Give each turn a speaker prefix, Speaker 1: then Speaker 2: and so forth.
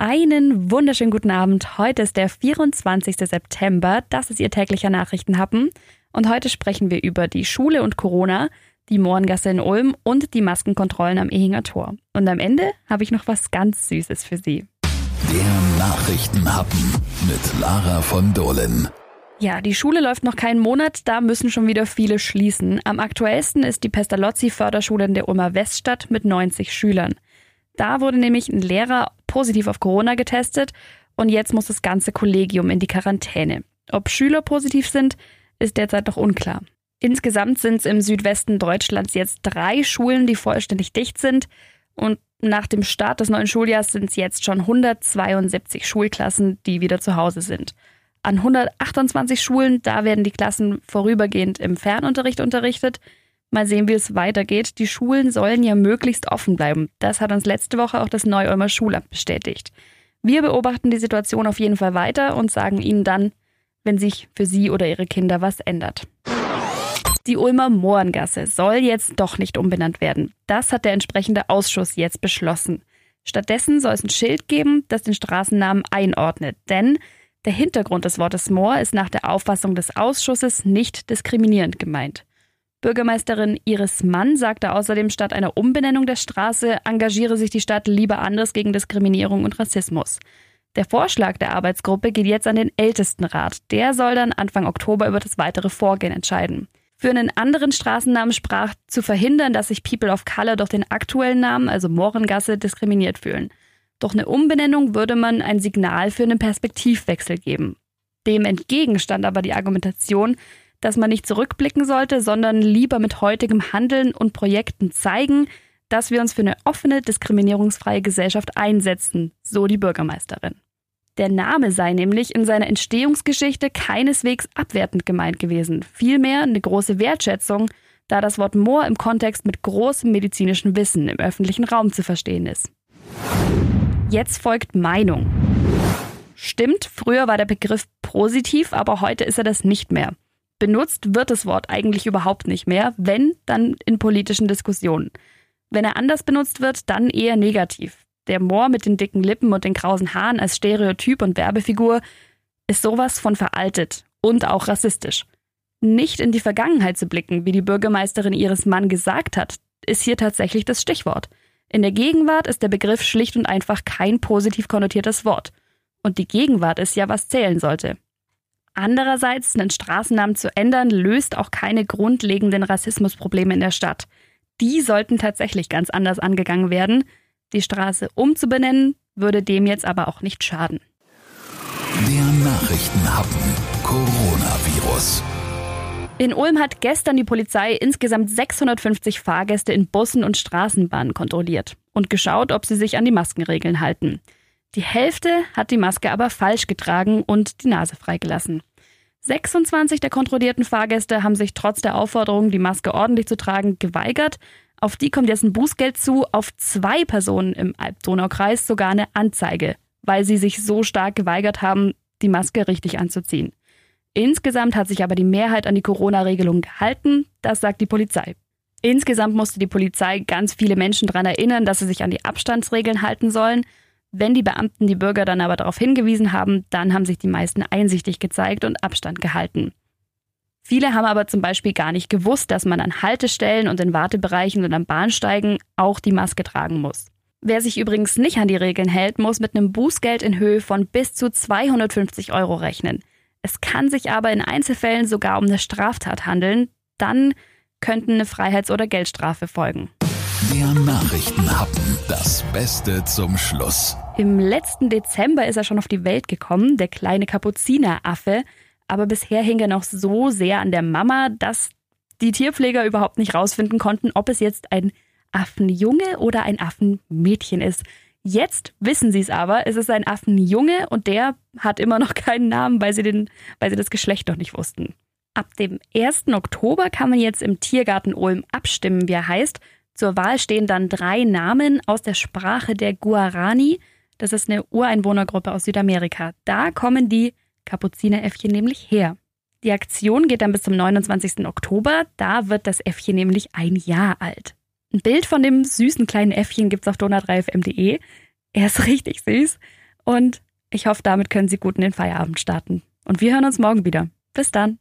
Speaker 1: Einen wunderschönen guten Abend. Heute ist der 24. September. Das ist Ihr täglicher Nachrichtenhappen. Und heute sprechen wir über die Schule und Corona, die Mohrengasse in Ulm und die Maskenkontrollen am Ehinger Tor. Und am Ende habe ich noch was ganz Süßes für Sie.
Speaker 2: Der Nachrichtenhappen mit Lara von Dohlen.
Speaker 1: Ja, die Schule läuft noch keinen Monat, da müssen schon wieder viele schließen. Am aktuellsten ist die Pestalozzi-Förderschule in der Ulmer Weststadt mit 90 Schülern. Da wurde nämlich ein Lehrer positiv auf Corona getestet und jetzt muss das ganze Kollegium in die Quarantäne. Ob Schüler positiv sind, ist derzeit noch unklar. Insgesamt sind es im Südwesten Deutschlands jetzt drei Schulen, die vollständig dicht sind. Und nach dem Start des neuen Schuljahres sind es jetzt schon 172 Schulklassen, die wieder zu Hause sind. An 128 Schulen, da werden die Klassen vorübergehend im Fernunterricht unterrichtet. Mal sehen, wie es weitergeht. Die Schulen sollen ja möglichst offen bleiben. Das hat uns letzte Woche auch das Neu-Ulmer Schulamt bestätigt. Wir beobachten die Situation auf jeden Fall weiter und sagen Ihnen dann, wenn sich für Sie oder Ihre Kinder was ändert. Die Ulmer Mohrengasse soll jetzt doch nicht umbenannt werden. Das hat der entsprechende Ausschuss jetzt beschlossen. Stattdessen soll es ein Schild geben, das den Straßennamen einordnet. Denn der Hintergrund des Wortes Moor ist nach der Auffassung des Ausschusses nicht diskriminierend gemeint. Bürgermeisterin Iris Mann sagte außerdem, statt einer Umbenennung der Straße engagiere sich die Stadt lieber anders gegen Diskriminierung und Rassismus. Der Vorschlag der Arbeitsgruppe geht jetzt an den Ältestenrat. Der soll dann Anfang Oktober über das weitere Vorgehen entscheiden. Für einen anderen Straßennamen sprach zu verhindern, dass sich People of Color durch den aktuellen Namen, also Mohrengasse, diskriminiert fühlen. Doch eine Umbenennung würde man ein Signal für einen Perspektivwechsel geben. Dem entgegen stand aber die Argumentation, dass man nicht zurückblicken sollte, sondern lieber mit heutigem Handeln und Projekten zeigen, dass wir uns für eine offene, diskriminierungsfreie Gesellschaft einsetzen, so die Bürgermeisterin. Der Name sei nämlich in seiner Entstehungsgeschichte keineswegs abwertend gemeint gewesen, vielmehr eine große Wertschätzung, da das Wort Moor im Kontext mit großem medizinischen Wissen im öffentlichen Raum zu verstehen ist. Jetzt folgt Meinung. Stimmt, früher war der Begriff positiv, aber heute ist er das nicht mehr. Benutzt wird das Wort eigentlich überhaupt nicht mehr, wenn, dann in politischen Diskussionen. Wenn er anders benutzt wird, dann eher negativ. Der Moor mit den dicken Lippen und den krausen Haaren als Stereotyp und Werbefigur ist sowas von veraltet und auch rassistisch. Nicht in die Vergangenheit zu blicken, wie die Bürgermeisterin ihres Mann gesagt hat, ist hier tatsächlich das Stichwort. In der Gegenwart ist der Begriff schlicht und einfach kein positiv konnotiertes Wort. Und die Gegenwart ist ja, was zählen sollte. Andererseits, einen Straßennamen zu ändern, löst auch keine grundlegenden Rassismusprobleme in der Stadt. Die sollten tatsächlich ganz anders angegangen werden. Die Straße umzubenennen, würde dem jetzt aber auch nicht schaden.
Speaker 2: Der Nachrichtenhappen Coronavirus.
Speaker 1: In Ulm hat gestern die Polizei insgesamt 650 Fahrgäste in Bussen und Straßenbahnen kontrolliert und geschaut, ob sie sich an die Maskenregeln halten. Die Hälfte hat die Maske aber falsch getragen und die Nase freigelassen. 26 der kontrollierten Fahrgäste haben sich trotz der Aufforderung, die Maske ordentlich zu tragen, geweigert. Auf die kommt jetzt ein Bußgeld zu, auf zwei Personen im Alb-Donau-Kreis sogar eine Anzeige, weil sie sich so stark geweigert haben, die Maske richtig anzuziehen. Insgesamt hat sich aber die Mehrheit an die Corona-Regelung gehalten, das sagt die Polizei. Insgesamt musste die Polizei ganz viele Menschen daran erinnern, dass sie sich an die Abstandsregeln halten sollen. Wenn die Beamten die Bürger dann aber darauf hingewiesen haben, dann haben sich die meisten einsichtig gezeigt und Abstand gehalten. Viele haben aber zum Beispiel gar nicht gewusst, dass man an Haltestellen und in Wartebereichen und am Bahnsteigen auch die Maske tragen muss. Wer sich übrigens nicht an die Regeln hält, muss mit einem Bußgeld in Höhe von bis zu 250 Euro rechnen. Es kann sich aber in Einzelfällen sogar um eine Straftat handeln. Dann könnten eine Freiheits- oder Geldstrafe folgen.
Speaker 2: Der Nachrichtenhappen. Das Beste zum Schluss.
Speaker 1: Im letzten Dezember ist er schon auf die Welt gekommen, der kleine Kapuzineraffe. Aber bisher hing er noch so sehr an der Mama, dass die Tierpfleger überhaupt nicht rausfinden konnten, ob es jetzt ein Affenjunge oder ein Affenmädchen ist. Jetzt wissen sie es aber, es ist ein Affenjunge und der hat immer noch keinen Namen, weil sie, den, weil sie das Geschlecht noch nicht wussten. Ab dem 1. Oktober kann man jetzt im Tiergarten Ulm abstimmen, wie er heißt. Zur Wahl stehen dann drei Namen aus der Sprache der Guarani. Das ist eine Ureinwohnergruppe aus Südamerika. Da kommen die Kapuzineräffchen nämlich her. Die Aktion geht dann bis zum 29. Oktober. Da wird das Äffchen nämlich ein Jahr alt. Ein Bild von dem süßen kleinen Äffchen gibt's auf donau3fm.de. Er ist richtig süß. Und ich hoffe, damit können Sie gut in den Feierabend starten. Und wir hören uns morgen wieder. Bis dann.